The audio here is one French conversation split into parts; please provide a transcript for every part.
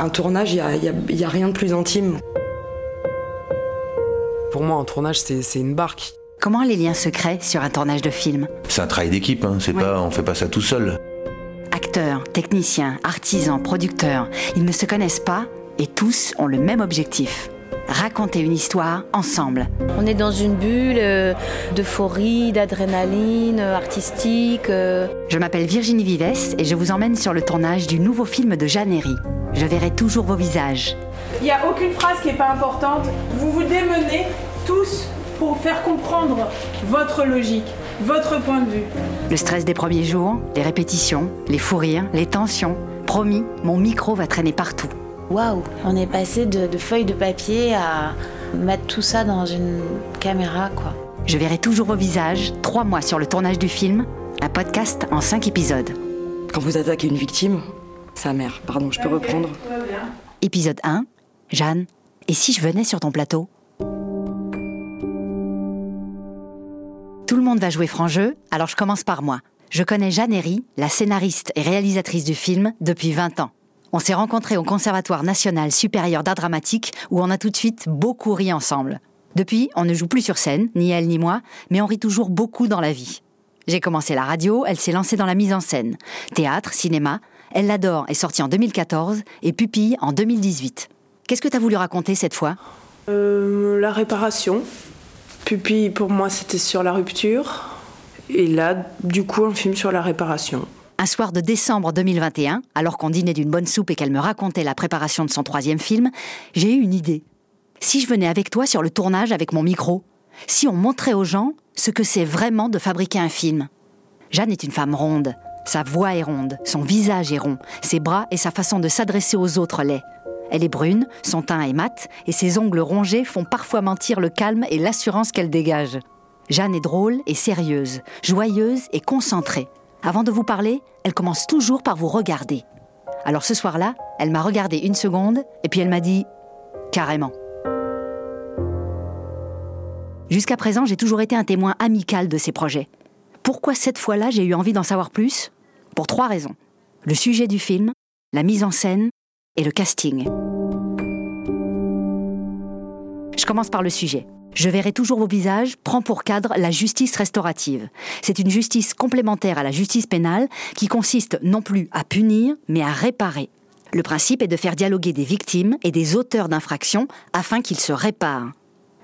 Un tournage, il n'y a, a rien de plus intime. Pour moi, un tournage, c'est une barque. Comment les liens se créent sur un tournage de film C'est un travail d'équipe, hein. c'est pas, on fait pas ça tout seul. Acteurs, techniciens, artisans, producteurs, ils ne se connaissent pas et tous ont le même objectif raconter une histoire ensemble. On est dans une bulle euh, d'euphorie, d'adrénaline euh, artistique. Euh. Je m'appelle Virginie Vives et je vous emmène sur le tournage du nouveau film de Jeanne Herry. Je verrai toujours vos visages. Il n'y a aucune phrase qui n'est pas importante. Vous vous démenez tous pour faire comprendre votre logique, votre point de vue. Le stress des premiers jours, les répétitions, les fous rires, les tensions. Promis, mon micro va traîner partout. Waouh, on est passé de, feuilles de papier à mettre tout ça dans une caméra, quoi. Je verrai toujours vos visages, trois mois sur le tournage du film, un podcast en cinq épisodes. Quand vous attaquez une victime, sa mère, pardon, je peux reprendre. Épisode 1, Jeanne, et si je venais sur ton plateau? Tout le monde va jouer franc jeu, alors je commence par moi. Je connais Jeanne Herry, la scénariste et réalisatrice du film, depuis 20 ans. On s'est rencontrés au Conservatoire national supérieur d'art dramatique où on a tout de suite beaucoup ri ensemble. Depuis, on ne joue plus sur scène, ni elle ni moi, mais on rit toujours beaucoup dans la vie. J'ai commencé la radio, elle s'est lancée dans la mise en scène. Théâtre, cinéma, Elle l'adore est sortie en 2014 et Pupille en 2018. Qu'est-ce que tu as voulu raconter cette fois? Euh, La réparation. Pupille, pour moi, c'était sur la rupture. Et là, du coup, un film sur la réparation. Un soir de décembre 2021, alors qu'on dînait d'une bonne soupe et qu'elle me racontait la préparation de son troisième film, j'ai eu une idée. Si je venais avec toi sur le tournage avec mon micro, si on montrait aux gens ce que c'est vraiment de fabriquer un film? Jeanne est une femme ronde. Sa voix est ronde, son visage est rond, ses bras et sa façon de s'adresser aux autres l'est. Elle est brune, son teint est mat, et ses ongles rongés font parfois mentir le calme et l'assurance qu'elle dégage. Jeanne est drôle et sérieuse, joyeuse et concentrée. Avant de vous parler, elle commence toujours par vous regarder. Alors ce soir-là, elle m'a regardé une seconde et puis elle m'a dit carrément. Jusqu'à présent, j'ai toujours été un témoin amical de ces projets. Pourquoi cette fois-là j'ai eu envie d'en savoir plus? Pour trois raisons. Le sujet du film, la mise en scène et le casting. Je commence par le sujet. Je verrai toujours vos visages prend pour cadre la justice restaurative. C'est une justice complémentaire à la justice pénale qui consiste non plus à punir, mais à réparer. Le principe est de faire dialoguer des victimes et des auteurs d'infractions afin qu'ils se réparent.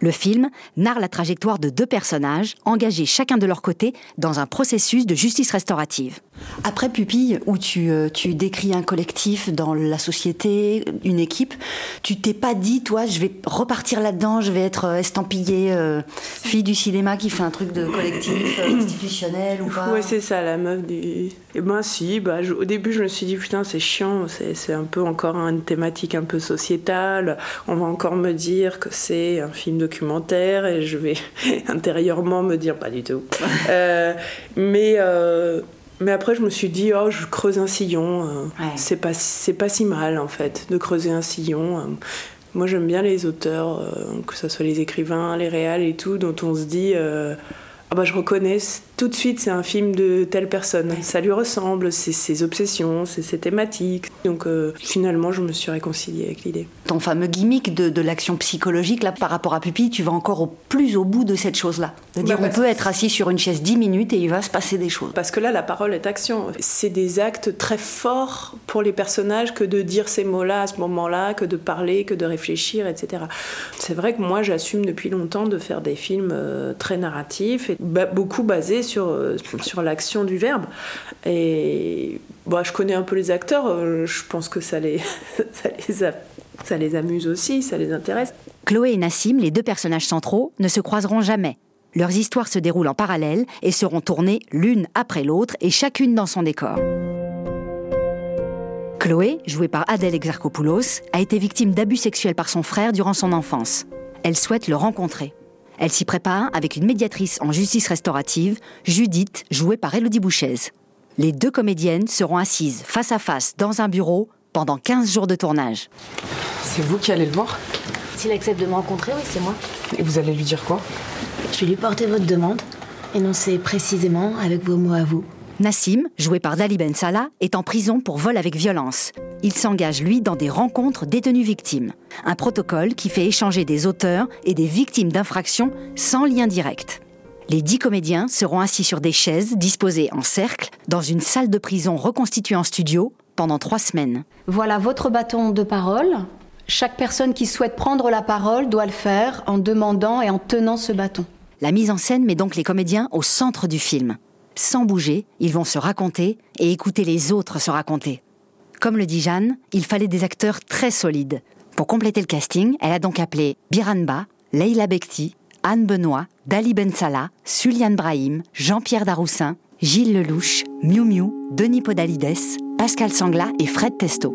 Le film narre la trajectoire de deux personnages engagés chacun de leur côté dans un processus de justice restaurative. Après Pupille, où tu, euh, tu décris un collectif dans la société, une équipe, tu t'es pas dit, toi, je vais repartir là-dedans, je vais être euh, estampillée euh, fille du cinéma qui fait un truc de collectif institutionnel ou pas Oui, c'est ça, la meuf du. Et eh ben si, bah, au début je me suis dit, putain, c'est chiant, c'est un peu encore une thématique un peu sociétale, on va encore me dire que c'est un film documentaire et je vais intérieurement me dire pas du tout. Euh, mais, euh, mais après, je me suis dit, oh, je creuse un sillon. Euh, c'est pas, c'est pas si mal en fait de creuser un sillon. Moi, j'aime bien les auteurs, que ce soit les écrivains, les réals et tout, dont on se dit, ah bah, je reconnais tout de suite, c'est un film de telle personne. Ça lui ressemble, c'est ses obsessions, c'est ses thématiques. Donc euh, finalement, je me suis réconciliée avec l'idée. Ton fameux gimmick de, l'action psychologique, là, par rapport à Pupille, tu vas encore au plus au bout de cette chose-là. De dire, bah, on peut être assis sur une chaise 10 minutes et il va se passer des choses. Parce que là, la parole est action. C'est des actes très forts pour les personnages que de dire ces mots-là à ce moment-là, que de parler, que de réfléchir, etc. C'est vrai que moi, j'assume depuis longtemps de faire des films euh, très narratifs et beaucoup basés sur, euh, sur l'action du verbe. Et bah, je connais un peu les acteurs, euh, je pense que ça les, ça les, ça les amuse aussi, ça les intéresse. Chloé et Nassim, les deux personnages centraux, ne se croiseront jamais. Leurs histoires se déroulent en parallèle et seront tournées l'une après l'autre et chacune dans son décor. Chloé, jouée par Adèle Exarchopoulos, a été victime d'abus sexuels par son frère durant son enfance. Elle souhaite le rencontrer. Elle s'y prépare avec une médiatrice en justice restaurative, Judith, jouée par Elodie Bouchez. Les deux comédiennes seront assises face à face dans un bureau pendant 15 jours de tournage. C'est vous qui allez le voir? S'il accepte de me rencontrer, oui, c'est moi. Et vous allez lui dire quoi? Je vais lui porter votre demande, énoncée précisément avec vos mots à vous. Nassim, joué par Dali Ben Salah, est en prison pour vol avec violence. il s'engage, lui, dans des rencontres détenus-victimes. Un protocole qui fait échanger des auteurs et des victimes d'infractions sans lien direct. Les dix comédiens seront assis sur des chaises disposées en cercle dans une salle de prison reconstituée en studio pendant trois semaines. Voilà votre bâton de parole. Chaque personne qui souhaite prendre la parole doit le faire en demandant et en tenant ce bâton. La mise en scène met donc les comédiens au centre du film. Sans bouger, ils vont se raconter et écouter les autres se raconter. Comme le dit Jeanne, il fallait des acteurs très solides. Pour compléter le casting, elle a donc appelé Biranba, Leila Bekti, Anne Benoît, Dali Ben Salah, Suliane Brahim, Jean-Pierre Daroussin, Gilles Lelouch, Miu Miu, Denis Podalides, Pascal Sangla et Fred Testo.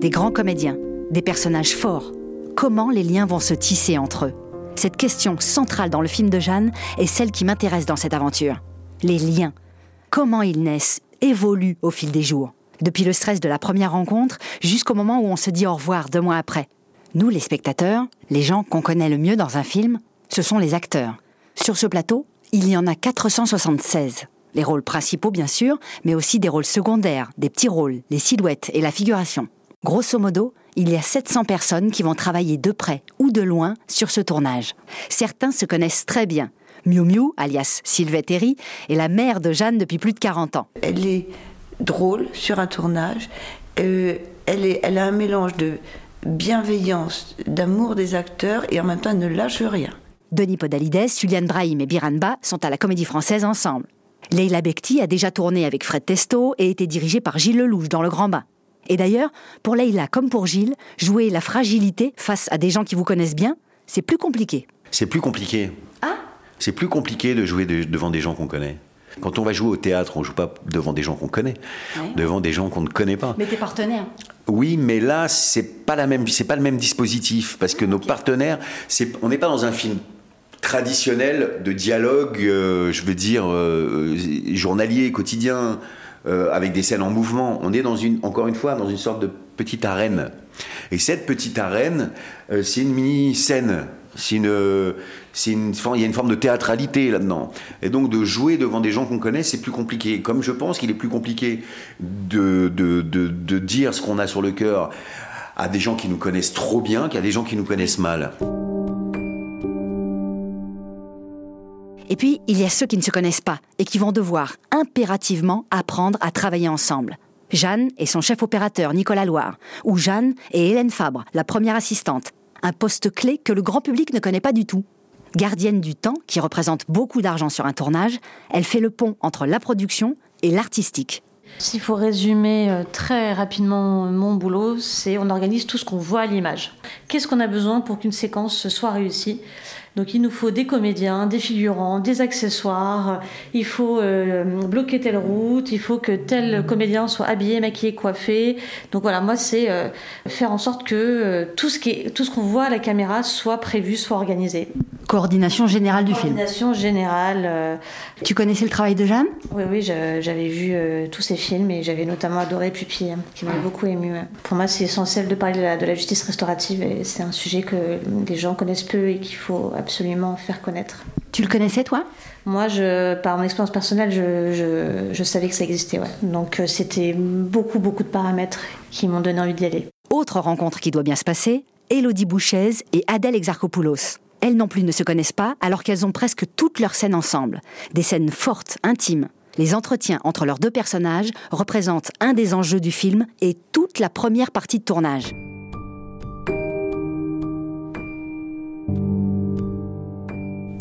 Des grands comédiens, des personnages forts. Comment les liens vont se tisser entre eux Cette question centrale dans le film de Jeanne est celle qui m'intéresse dans cette aventure. Les liens. Comment ils naissent, évoluent au fil des jours. Depuis le stress de la première rencontre jusqu'au moment où on se dit au revoir deux mois après. Nous, les spectateurs, les gens qu'on connaît le mieux dans un film, ce sont les acteurs. Sur ce plateau, il y en a 476. Les rôles principaux, bien sûr, mais aussi des rôles secondaires, des petits rôles, les silhouettes et la figuration. Grosso modo, il y a 700 personnes qui vont travailler de près ou de loin sur ce tournage. Certains se connaissent très bien. Miu Miu, alias Sylvette Herry, est la mère de Jeanne depuis plus de 40 ans. Elle est drôle sur un tournage. Euh, elle, est, elle a un mélange de bienveillance, d'amour des acteurs et en même temps elle ne lâche rien. Denis Podalides, Juliane Brahim et Biranba sont à la Comédie Française ensemble. Leila Bekti a déjà tourné avec Fred Testo et été dirigée par Gilles Lelouch dans Le Grand Bain. Et d'ailleurs, pour Leïla comme pour Gilles, jouer la fragilité face à des gens qui vous connaissent bien, c'est plus compliqué. C'est plus compliqué. Ah C'est plus compliqué de jouer de- devant des gens qu'on connaît. Quand on va jouer au théâtre, on joue pas devant des gens qu'on connaît, devant des gens qu'on ne connaît pas. Mais tes partenaires Oui, mais là, c'est pas la même, c'est pas le même dispositif parce que nos partenaires, c'est, on n'est pas dans un film traditionnel de dialogue, euh, je veux dire euh, journalier, quotidien, euh, avec des scènes en mouvement. On est encore une fois, dans une sorte de petite arène. Et cette petite arène, euh, c'est une mini scène. Il y a une forme de théâtralité là-dedans. Et donc de jouer devant des gens qu'on connaît, c'est plus compliqué. Comme je pense qu'il est plus compliqué de, de dire ce qu'on a sur le cœur à des gens qui nous connaissent trop bien qu'à des gens qui nous connaissent mal. Et puis, il y a ceux qui ne se connaissent pas et qui vont devoir impérativement apprendre à travailler ensemble. Jeanne et son chef opérateur Nicolas Loire, ou Jeanne et Hélène Fabre, la première assistante. Un poste clé que le grand public ne connaît pas du tout. Gardienne du temps, qui représente beaucoup d'argent sur un tournage, elle fait le pont entre la production et l'artistique. S'il faut résumer euh, très rapidement mon boulot, c'est on organise tout ce qu'on voit à l'image. Qu'est-ce qu'on a besoin pour qu'une séquence soit réussie? Donc il nous faut des comédiens, des figurants, des accessoires, il faut euh, bloquer telle route, il faut que tel comédien soit habillé, maquillé, coiffé. Donc voilà, moi c'est euh, faire en sorte que euh, tout ce qui est, tout ce qu'on voit à la caméra soit prévu, soit organisé. Coordination générale du film. Coordination générale. Tu connaissais le travail de Jeanne? Oui, oui, j'avais vu tous ces films et j'avais notamment adoré Pupille, hein, qui m'a beaucoup ému. Pour moi, c'est essentiel de parler de la, de la justice restaurative et c'est un sujet que les gens connaissent peu et qu'il faut absolument faire connaître. Tu le connaissais, toi? Moi, je, par mon expérience personnelle, je, je- je savais que ça existait. Ouais. Donc, euh, c'était beaucoup, beaucoup de paramètres qui m'ont donné envie d'y aller. Autre rencontre qui doit bien se passer, Élodie Bouchez et Adèle Exarchopoulos. Elles non plus ne se connaissent pas alors qu'elles ont presque toutes leurs scènes ensemble. Des scènes fortes, intimes. Les entretiens entre leurs deux personnages représentent un des enjeux du film et toute la première partie de tournage.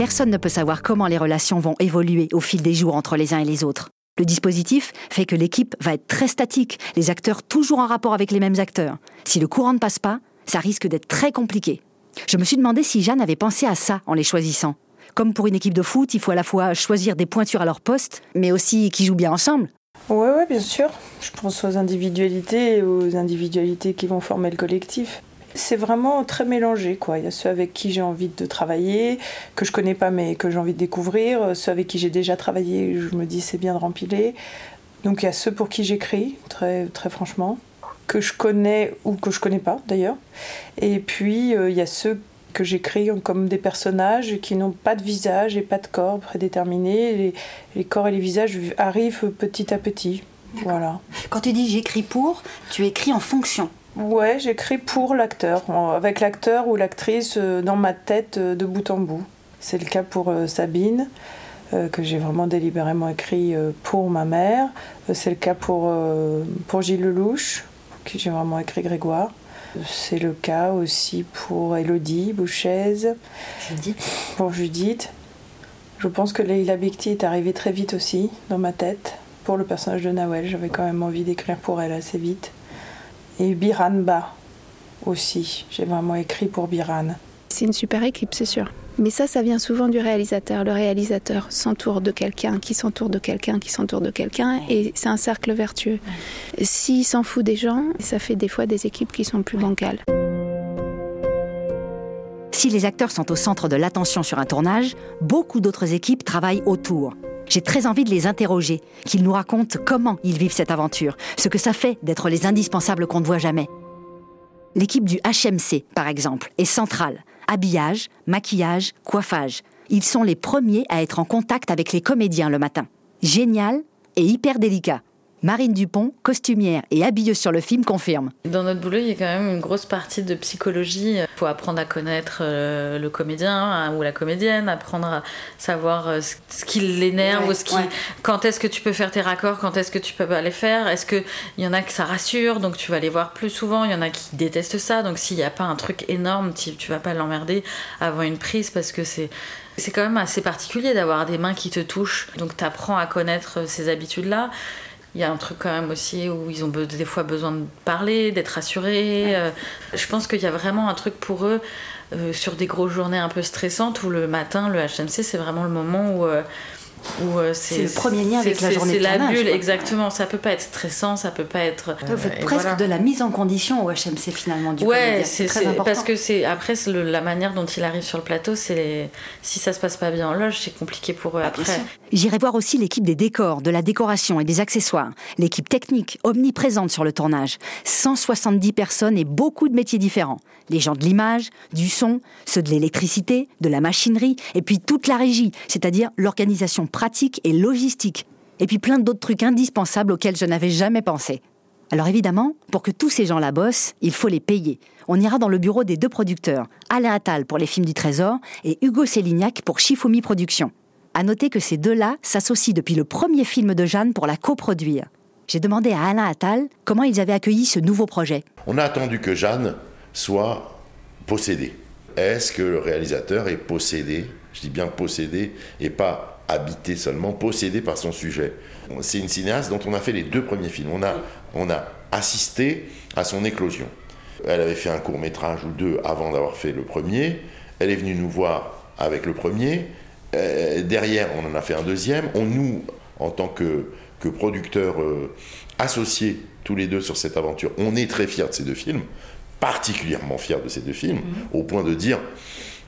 Personne ne peut savoir comment les relations vont évoluer au fil des jours entre les uns et les autres. Le dispositif fait que l'équipe va être très statique, les acteurs toujours en rapport avec les mêmes acteurs. Si le courant ne passe pas, ça risque d'être très compliqué. Je me suis demandé si Jeanne avait pensé à ça en les choisissant. Comme pour une équipe de foot, il faut à la fois choisir des pointures à leur poste, mais aussi qui jouent bien ensemble. Ouais, ouais, bien sûr. Je pense aux individualités et aux individualités qui vont former le collectif. C'est vraiment très mélangé, quoi. Il y a ceux avec qui j'ai envie de travailler, que je connais pas mais que j'ai envie de découvrir, ceux avec qui j'ai déjà travaillé, je me dis c'est bien de rempiler. Donc il y a ceux pour qui j'écris, très, très franchement, que je connais ou que je connais pas d'ailleurs. Et puis euh, il y a ceux que j'écris comme des personnages qui n'ont pas de visage et pas de corps prédéterminé. Les, les corps et les visages arrivent petit à petit. Voilà. Quand tu dis j'écris pour, tu écris en fonction. Ouais, j'écris pour l'acteur, avec l'acteur ou l'actrice euh, dans ma tête euh, de bout en bout. C'est le cas pour euh, Sabine, que j'ai vraiment délibérément écrit pour ma mère. C'est le cas pour, pour Gilles Lelouch, qui j'ai vraiment écrit Grégoire. C'est le cas aussi pour Elodie Bouchez. Judith. Pour Judith. Je pense que Leila Bikti est arrivée très vite aussi dans ma tête. Pour le personnage de Nawel, j'avais quand même envie d'écrire pour elle assez vite. Et Biran Ba aussi. J'ai vraiment écrit pour Biran. C'est une super équipe, c'est sûr. Mais ça, ça vient souvent du réalisateur. Le réalisateur s'entoure de quelqu'un, qui s'entoure de quelqu'un, qui s'entoure de quelqu'un, et c'est un cercle vertueux. S'il s'en fout des gens, ça fait des fois des équipes qui sont plus bancales. Si les acteurs sont au centre de l'attention sur un tournage, beaucoup d'autres équipes travaillent autour. J'ai très envie de les interroger, qu'ils nous racontent comment ils vivent cette aventure, ce que ça fait d'être les indispensables qu'on ne voit jamais. L'équipe du HMC, par exemple, est centrale. Habillage, maquillage, coiffage. Ils sont les premiers à être en contact avec les comédiens le matin. Génial et hyper délicat. Marine Dupont, costumière et habilleuse sur le film, confirme. Dans notre boulot, il y a quand même une grosse partie de psychologie. Il faut apprendre à connaître euh, le comédien hein, ou la comédienne, apprendre à savoir euh, ce qui l'énerve ou ce qui. Quand est-ce que tu peux faire tes raccords, quand est-ce que tu peux pas les faire. Est-ce qu'il y en a que ça rassure, donc tu vas les voir plus souvent. Il y en a qui détestent ça, donc s'il n'y a pas un truc énorme, tu, tu vas pas l'emmerder avant une prise parce que c'est. C'est quand même assez particulier d'avoir des mains qui te touchent, donc tu apprends à connaître ces habitudes-là. Il y a un truc quand même aussi où ils ont des fois besoin de parler, d'être rassurés. Euh, je pense qu'il y a vraiment un truc pour eux euh, sur des grosses journées un peu stressantes où le matin, le HMC, c'est vraiment le moment où euh, c'est le premier lien avec la journée C'est la bulle, exactement. Ça peut pas être stressant, ça peut pas être. Vous faites euh, presque de la mise en condition au HMC finalement du Ouais, c'est parce que c'est après la manière dont il arrive sur le plateau, c'est si ça se passe pas bien en loge, c'est compliqué pour eux ah, après. J'irai voir aussi l'équipe des décors, de la décoration et des accessoires, l'équipe technique omniprésente sur le tournage, 170 personnes et beaucoup de métiers différents, les gens de l'image, du son, ceux de l'électricité, de la machinerie, et puis toute la régie, c'est-à-dire l'organisation pratique et logistique. Et puis plein d'autres trucs indispensables auxquels je n'avais jamais pensé. Alors évidemment, pour que tous ces gens-là bossent, il faut les payer. On ira dans le bureau des deux producteurs, Alain Attal pour les films du Trésor et Hugo Célignac pour Shifumi Productions. À noter que ces deux-là s'associent depuis le premier film de Jeanne pour la coproduire. J'ai demandé à Alain Attal comment ils avaient accueilli ce nouveau projet. On a attendu que Jeanne soit possédée. Est-ce que le réalisateur est possédé? Je dis bien possédé et pas habité seulement, possédé par son sujet. C'est une cinéaste dont on a fait les deux premiers films. On a, on a assisté à son éclosion. Elle avait fait un court métrage ou deux avant d'avoir fait le premier. Elle est venue nous voir avec le premier. Euh, derrière, on en a fait un deuxième. On nous, en tant que, que producteurs euh, associés tous les deux sur cette aventure, on est très fiers de ces deux films, particulièrement fiers de ces deux films, mm-hmm. au point de dire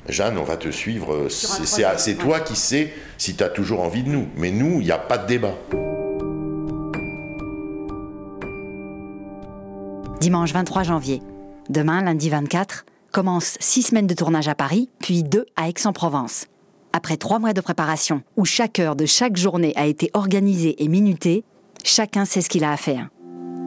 Jeanne, on va te suivre. C'est toi qui sais si tu as toujours envie de nous. Mais nous, il n'y a pas de débat. Dimanche 23 janvier. Demain, lundi 24, commence six semaines de tournage à Paris, puis deux à Aix-en-Provence. Après trois mois de préparation, où chaque heure de chaque journée a été organisée et minutée, chacun sait ce qu'il a à faire.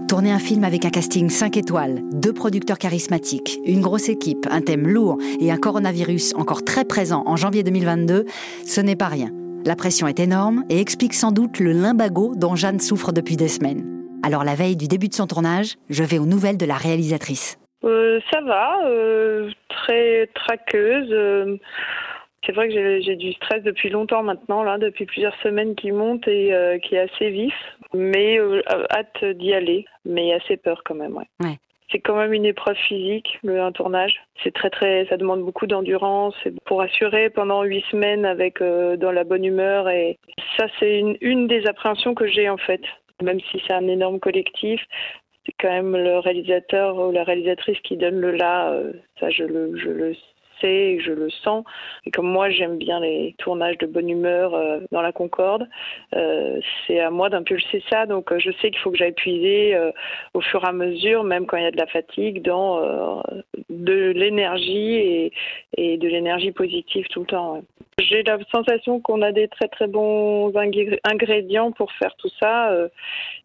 Tourner un film avec un casting 5 étoiles, deux producteurs charismatiques, une grosse équipe, un thème lourd et un coronavirus encore très présent en janvier 2022, ce n'est pas rien. La pression est énorme et explique sans doute le limbago dont Jeanne souffre depuis des semaines. Alors la veille du début de son tournage, je vais aux nouvelles de la réalisatrice. Euh, ça va, euh, très traqueuse. Euh, c'est vrai que j'ai du stress depuis longtemps maintenant, là, depuis plusieurs semaines qui monte et qui est assez vif mais euh, hâte d'y aller, mais assez peur quand même, ouais. C'est quand même une épreuve physique, le un tournage. C'est très très, ça demande beaucoup d'endurance pour assurer pendant huit semaines avec euh, dans la bonne humeur et ça c'est une, une des appréhensions que j'ai en fait. Même si c'est un énorme collectif, c'est quand même le réalisateur ou la réalisatrice qui donne le là. Euh, ça je le je le sais je le sens. Et comme moi, j'aime bien les tournages de bonne humeur euh, dans la Concorde, euh, c'est à moi d'impulser ça. Donc, euh, je sais qu'il faut que j'aille puiser au fur et à mesure, même quand il y a de la fatigue, dans de l'énergie et, de l'énergie positive tout le temps. J'ai la sensation qu'on a des très très bons ingré- ingrédients pour faire tout ça.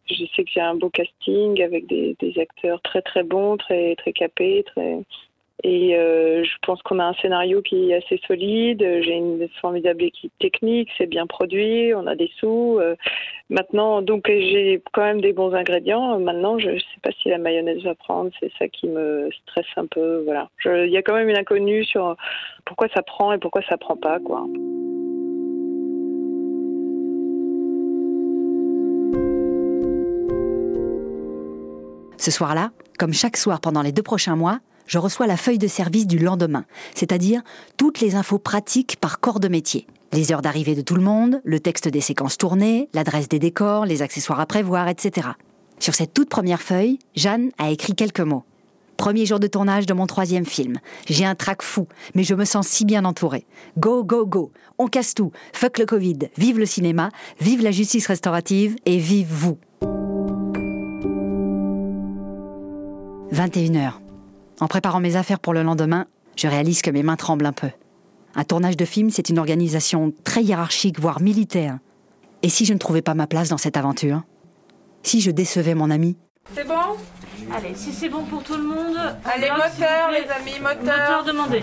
Je sais qu'il y a un beau casting avec des, des acteurs très très bons, très très capés, très et euh, je pense qu'on a un scénario qui est assez solide. J'ai une formidable équipe technique, c'est bien produit, on a des sous. Euh, maintenant, donc j'ai quand même des bons ingrédients. Maintenant, je ne sais pas si la mayonnaise va prendre. C'est ça qui me stresse un peu. Voilà. Il y a quand même une inconnue sur pourquoi ça prend et pourquoi ça prend pas. Ce soir-là, comme chaque soir pendant les deux prochains mois, je reçois la feuille de service du lendemain, c'est-à-dire toutes les infos pratiques par corps de métier. Les heures d'arrivée de tout le monde, le texte des séquences tournées, l'adresse des décors, les accessoires à prévoir, etc. Sur cette toute première feuille, Jeanne a écrit quelques mots. Premier jour de tournage de mon troisième film. J'ai un trac fou, mais je me sens si bien entourée. Go, go, go. On casse tout. Fuck le Covid. Vive le cinéma. Vive la justice restaurative. Et vive vous. 21h. En préparant mes affaires pour le lendemain, je réalise que mes mains tremblent un peu. Un tournage de film, c'est une organisation très hiérarchique, voire militaire. Et si je ne trouvais pas ma place dans cette aventure? Si je décevais mon ami? C'est bon? Allez, si c'est bon pour tout le monde. Allez, moteur, les amis, moteur. Moteur demandé.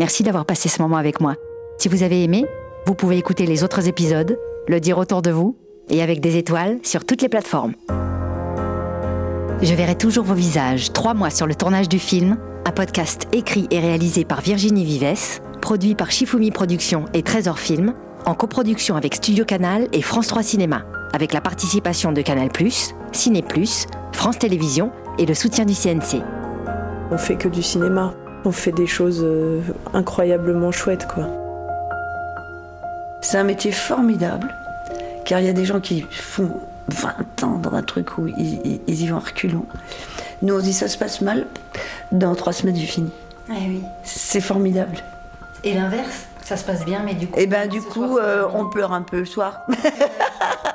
Merci d'avoir passé ce moment avec moi. Si vous avez aimé, vous pouvez écouter les autres épisodes, le dire autour de vous, et avec des étoiles sur toutes les plateformes. Je verrai toujours vos visages trois mois sur le tournage du film, un podcast écrit et réalisé par Virginie Vives, produit par Shifumi Productions et Trésor Film, en coproduction avec Studio Canal et France 3 Cinéma, avec la participation de Canal+, Ciné+, France Télévisions et le soutien du CNC. On fait que du cinéma. On fait des choses euh, incroyablement chouettes, quoi. C'est un métier formidable, car il y a des gens qui font 20 ans dans un truc où ils, ils- ils y vont à reculons. Nous, on se dit ça se passe mal, dans trois semaines, j'ai fini. oui. C'est formidable. Et l'inverse, ça se passe bien, mais du coup. Et ben du coup, euh, on pleure un peu le soir.